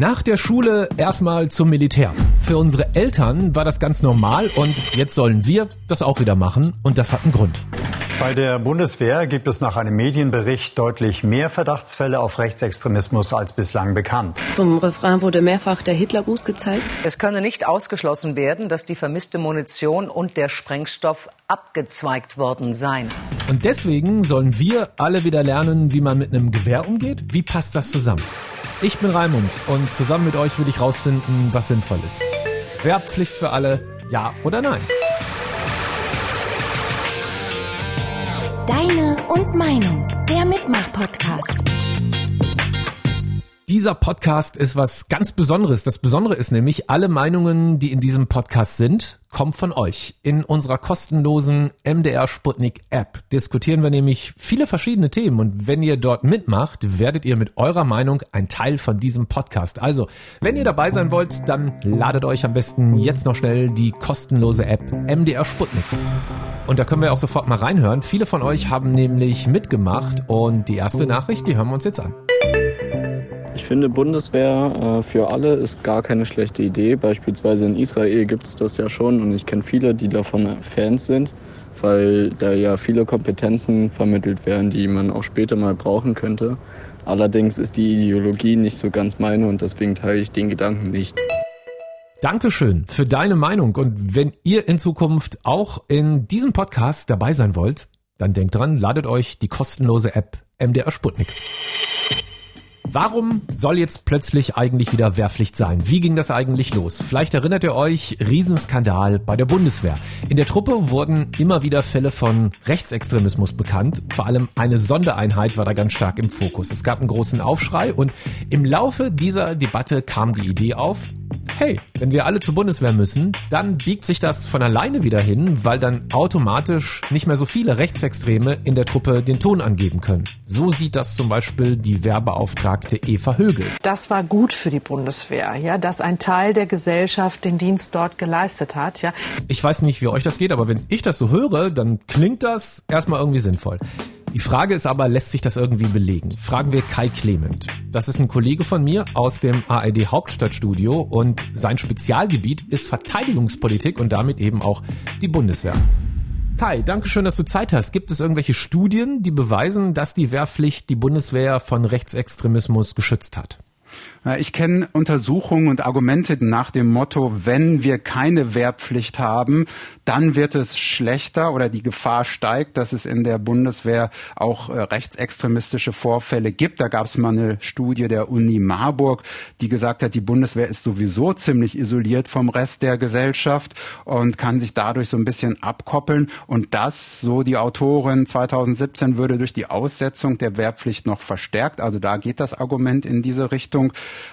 Nach der Schule erstmal zum Militär. Für unsere Eltern war das ganz normal und jetzt sollen wir das auch wieder machen und das hat einen Grund. Bei der Bundeswehr gibt es nach einem Medienbericht deutlich mehr Verdachtsfälle auf Rechtsextremismus als bislang bekannt. Zum Refrain wurde mehrfach der Hitlergruß gezeigt. Es könne nicht ausgeschlossen werden, dass die vermisste Munition und der Sprengstoff abgezweigt worden seien. Und deswegen sollen wir alle wieder lernen, wie man mit einem Gewehr umgeht. Wie passt das zusammen? Ich bin Raimund und zusammen mit euch will ich rausfinden, was sinnvoll ist. Wehrpflicht für alle, ja oder nein? Deine und Meinung, der Mitmach-Podcast. Dieser Podcast ist was ganz Besonderes. Das Besondere ist nämlich, alle Meinungen, die in diesem Podcast sind, kommen von euch. In unserer kostenlosen MDR Sputnik App diskutieren wir nämlich viele verschiedene Themen und wenn ihr dort mitmacht, werdet ihr mit eurer Meinung ein Teil von diesem Podcast. Also, wenn ihr dabei sein wollt, dann ladet euch am besten jetzt noch schnell die kostenlose App MDR Sputnik. Und da können wir auch sofort mal reinhören. Viele von euch haben nämlich mitgemacht und die erste Nachricht, die hören wir uns jetzt an. Ich finde, Bundeswehr äh, für alle ist gar keine schlechte Idee. Beispielsweise in Israel gibt es das ja schon und ich kenne viele, die davon Fans sind, weil da ja viele Kompetenzen vermittelt werden, die man auch später mal brauchen könnte. Allerdings ist die Ideologie nicht so ganz meine und deswegen teile ich den Gedanken nicht. Dankeschön für deine Meinung. Und wenn ihr in Zukunft auch in diesem Podcast dabei sein wollt, dann denkt dran, ladet euch die kostenlose App MDR Sputnik. Warum soll jetzt plötzlich eigentlich wieder Wehrpflicht sein? Wie ging das eigentlich los? Vielleicht erinnert ihr euch, Riesenskandal bei der Bundeswehr. In der Truppe wurden immer wieder Fälle von Rechtsextremismus bekannt. Vor allem eine Sondereinheit war da ganz stark im Fokus. Es gab einen großen Aufschrei und im Laufe dieser Debatte kam die Idee auf, hey, wenn wir alle zur Bundeswehr müssen, dann biegt sich das von alleine wieder hin, weil dann automatisch nicht mehr so viele Rechtsextreme in der Truppe den Ton angeben können. So sieht das zum Beispiel die Wehrbeauftragte Eva Högel. Das war gut für die Bundeswehr, ja, dass ein Teil der Gesellschaft den Dienst dort geleistet hat, ja. Ich weiß nicht, wie euch das geht, aber wenn ich das so höre, dann klingt das erstmal irgendwie sinnvoll. Die Frage ist aber, lässt sich das irgendwie belegen? Fragen wir Kai Clement. Das ist ein Kollege von mir aus dem ARD Hauptstadtstudio und sein Spezialgebiet ist Verteidigungspolitik und damit eben auch die Bundeswehr. Kai, danke schön, dass du Zeit hast. Gibt es irgendwelche Studien, die beweisen, dass die Wehrpflicht die Bundeswehr von Rechtsextremismus geschützt hat? Ich kenne Untersuchungen und Argumente nach dem Motto, wenn wir keine Wehrpflicht haben, dann wird es schlechter oder die Gefahr steigt, dass es in der Bundeswehr auch äh, rechtsextremistische Vorfälle gibt. Da gab es mal eine Studie der Uni Marburg, die gesagt hat, die Bundeswehr ist sowieso ziemlich isoliert vom Rest der Gesellschaft und kann sich dadurch so ein bisschen abkoppeln. Und das, so die Autorin 2017, würde durch die Aussetzung der Wehrpflicht noch verstärkt. Also da geht das Argument in diese Richtung.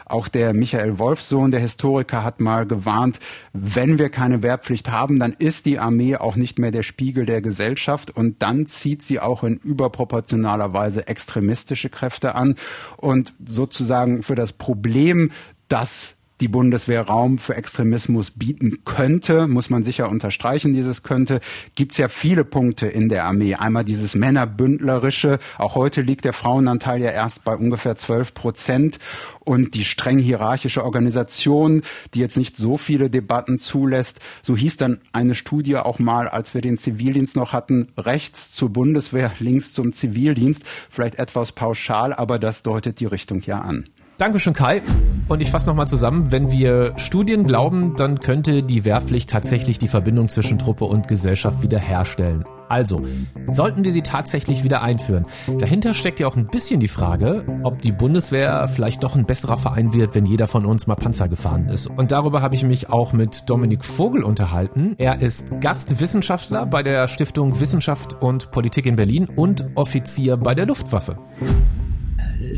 Auch der Michael Wolfsohn, der Historiker, hat mal gewarnt, wenn wir keine Wehrpflicht haben, dann ist die Armee auch nicht mehr der Spiegel der Gesellschaft. Und dann zieht sie auch in überproportionaler Weise extremistische Kräfte an. Und sozusagen für das Problem, dass die Bundeswehr Raum für Extremismus bieten könnte, muss man sicher unterstreichen, dieses könnte, gibt es ja viele Punkte in der Armee. Einmal dieses Männerbündlerische, auch heute liegt der Frauenanteil ja erst bei ungefähr 12 Prozent und die streng hierarchische Organisation, die jetzt nicht so viele Debatten zulässt. So hieß dann eine Studie auch mal, als wir den Zivildienst noch hatten, rechts zur Bundeswehr, links zum Zivildienst. Vielleicht etwas pauschal, aber das deutet die Richtung ja an. Dankeschön, Kai. Und ich fasse nochmal zusammen. Wenn wir Studien glauben, dann könnte die Wehrpflicht tatsächlich die Verbindung zwischen Truppe und Gesellschaft wiederherstellen. Also, sollten wir sie tatsächlich wieder einführen? Dahinter steckt ja auch ein bisschen die Frage, ob die Bundeswehr vielleicht doch ein besserer Verein wird, wenn jeder von uns mal Panzer gefahren ist. Und darüber habe ich mich auch mit Dominik Vogel unterhalten. Er ist Gastwissenschaftler bei der Stiftung Wissenschaft und Politik in Berlin und Offizier bei der Luftwaffe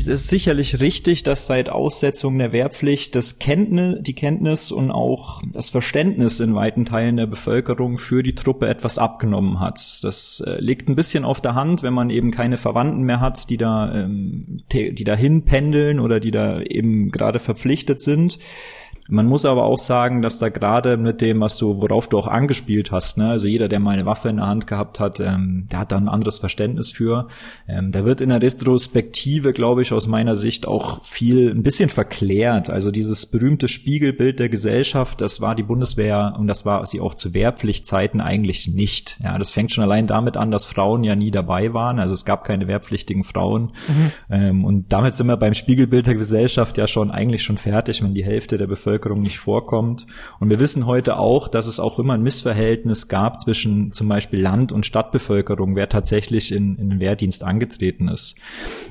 es ist sicherlich richtig, dass seit Aussetzung der Wehrpflicht das Kenntnis, die Kenntnis und auch das Verständnis in weiten Teilen der Bevölkerung für die Truppe etwas abgenommen hat. Das äh, liegt ein bisschen auf der Hand, wenn man eben keine Verwandten mehr hat, die da, ähm, die dahin pendeln oder die da eben gerade verpflichtet sind Man muss aber auch sagen, dass da gerade mit dem, was du, worauf du auch angespielt hast, ne, also jeder, der mal eine Waffe in der Hand gehabt hat, ähm, der hat da ein anderes Verständnis für. Ähm, da wird in der Retrospektive, glaube ich, aus meiner Sicht auch viel ein bisschen verklärt. Also dieses berühmte Spiegelbild der Gesellschaft, das war die Bundeswehr und das war sie auch zu Wehrpflichtzeiten eigentlich nicht. Ja, das fängt schon allein damit an, dass Frauen ja nie dabei waren. Also es gab keine wehrpflichtigen Frauen. Mhm. Ähm, und damit sind wir beim Spiegelbild der Gesellschaft ja schon eigentlich schon fertig, wenn die Hälfte der Bevölkerung nicht vorkommt. Und wir wissen heute auch, dass es auch immer ein Missverhältnis gab zwischen zum Beispiel Land- und Stadtbevölkerung, wer tatsächlich in, in den Wehrdienst angetreten ist.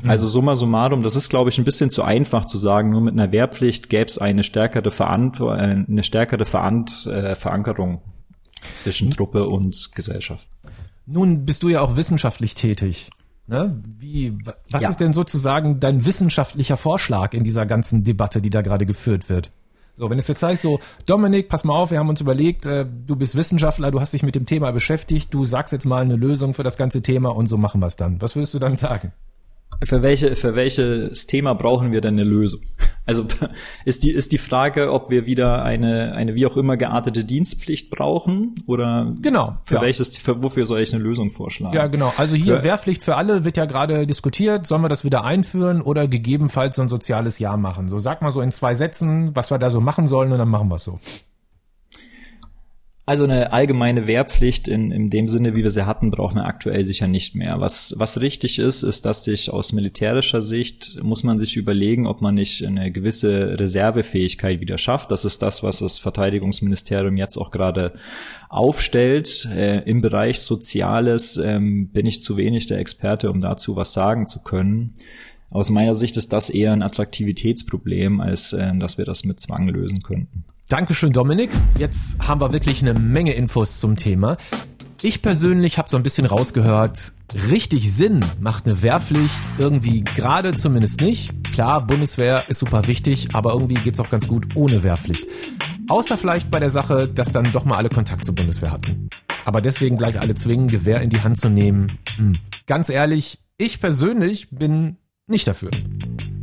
Mhm. Also summa summarum, das ist, glaube ich, ein bisschen zu einfach zu sagen, nur mit einer Wehrpflicht gäbe es eine stärkere, Verant äh, eine stärkere Verant äh, Verankerung zwischen mhm. Truppe und Gesellschaft. Nun bist du ja auch wissenschaftlich tätig. Ne? Wie, was ja. ist denn sozusagen dein wissenschaftlicher Vorschlag in dieser ganzen Debatte, die da gerade geführt wird? So, wenn es jetzt heißt so, Dominik, pass mal auf, wir haben uns überlegt, äh, du bist Wissenschaftler, du hast dich mit dem Thema beschäftigt, du sagst jetzt mal eine Lösung für das ganze Thema und so machen wir es dann. Was würdest du dann sagen? Für welche, für welches Thema brauchen wir denn eine Lösung? Also ist die, ist die Frage, ob wir wieder eine, eine wie auch immer geartete Dienstpflicht brauchen oder genau, für ja. welches, für, wofür soll ich eine Lösung vorschlagen? Ja, genau. Also hier für, Wehrpflicht für alle wird ja gerade diskutiert. Sollen wir das wieder einführen oder gegebenenfalls so ein soziales Jahr machen? So sag mal so in zwei Sätzen, was wir da so machen sollen und dann machen wir es so. Also eine allgemeine Wehrpflicht in, in dem Sinne, wie wir sie hatten, brauchen wir aktuell sicher nicht mehr. Was, was richtig ist, ist, dass sich aus militärischer Sicht muss man sich überlegen, ob man nicht eine gewisse Reservefähigkeit wieder schafft. Das ist das, was das Verteidigungsministerium jetzt auch gerade aufstellt. Äh, Im Bereich Soziales ähm, bin ich zu wenig der Experte, um dazu was sagen zu können. Aus meiner Sicht ist das eher ein Attraktivitätsproblem, als äh, dass wir das mit Zwang lösen könnten. Dankeschön, Dominik. Jetzt haben wir wirklich eine Menge Infos zum Thema. Ich persönlich habe so ein bisschen rausgehört, richtig Sinn macht eine Wehrpflicht irgendwie gerade zumindest nicht. Klar, Bundeswehr ist super wichtig, aber irgendwie geht's auch ganz gut ohne Wehrpflicht. Außer vielleicht bei der Sache, dass dann doch mal alle Kontakt zur Bundeswehr hatten. Aber deswegen gleich alle zwingen, Gewehr in die Hand zu nehmen. Hm. Ganz ehrlich, ich persönlich bin nicht dafür.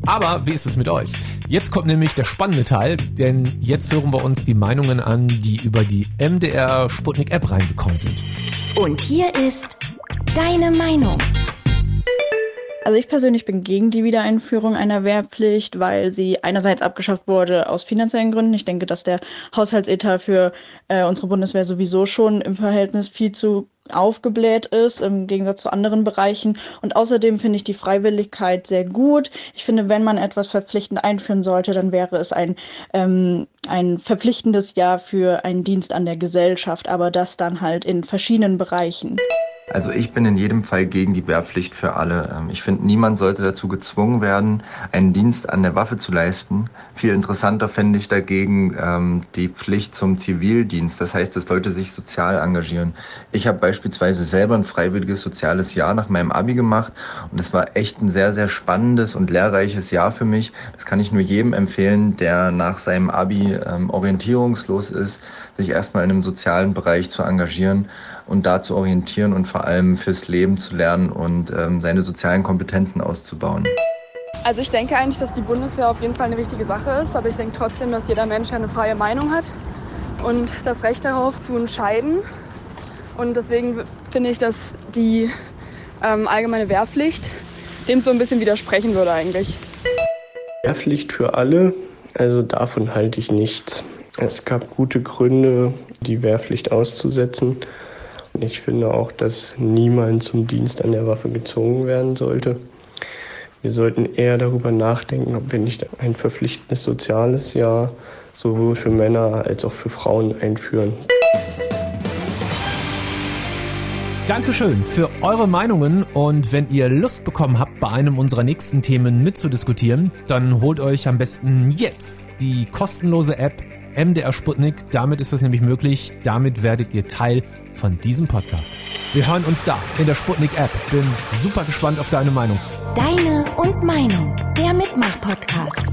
Aber wie ist es mit euch? Jetzt kommt nämlich der spannende Teil, denn jetzt hören wir uns die Meinungen an, die über die MDR Sputnik App reingekommen sind. Und hier ist deine Meinung. Also ich persönlich bin gegen die Wiedereinführung einer Wehrpflicht, weil sie einerseits abgeschafft wurde aus finanziellen Gründen. Ich denke, dass der Haushaltsetat für äh, unsere Bundeswehr sowieso schon im Verhältnis viel zu aufgebläht ist, im Gegensatz zu anderen Bereichen. Und außerdem finde ich die Freiwilligkeit sehr gut. Ich finde, wenn man etwas verpflichtend einführen sollte, dann wäre es ein, ähm, ein verpflichtendes Jahr für einen Dienst an der Gesellschaft, aber das dann halt in verschiedenen Bereichen. Also ich bin in jedem Fall gegen die Wehrpflicht für alle. Ähm, ich finde, niemand sollte dazu gezwungen werden, einen Dienst an der Waffe zu leisten. Viel interessanter fände ich dagegen ähm, die Pflicht zum Zivildienst. Das heißt, dass Leute sich sozial engagieren. Ich habe beispielsweise selber ein freiwilliges soziales Jahr nach meinem Abi gemacht und es war echt ein sehr, sehr spannendes und lehrreiches Jahr für mich. Das kann ich nur jedem empfehlen, der nach seinem Abi ähm, orientierungslos ist, sich erstmal in einem sozialen Bereich zu engagieren und da zu orientieren und vor allem fürs Leben zu lernen und ähm, seine sozialen Kompetenzen auszubauen. Also ich denke eigentlich, dass die Bundeswehr auf jeden Fall eine wichtige Sache ist, aber ich denke trotzdem, dass jeder Mensch eine freie Meinung hat und das Recht darauf zu entscheiden. Und deswegen finde ich, dass die ähm, allgemeine Wehrpflicht dem so ein bisschen widersprechen würde eigentlich. Wehrpflicht für alle, also davon halte ich nichts. Es gab gute Gründe, die Wehrpflicht auszusetzen. Ich finde auch, dass niemand zum Dienst an der Waffe gezwungen werden sollte. Wir sollten eher darüber nachdenken, ob wir nicht ein verpflichtendes soziales Jahr sowohl für Männer als auch für Frauen einführen. Dankeschön für eure Meinungen und wenn ihr Lust bekommen habt, bei einem unserer nächsten Themen mitzudiskutieren, dann holt euch am besten jetzt die kostenlose App MDR Sputnik. Damit ist es nämlich möglich. Damit werdet ihr Teil von diesem Podcast. Wir hören uns da in der Sputnik App. Bin super gespannt auf deine Meinung. Deine und Meinung. Der Mitmach-Podcast.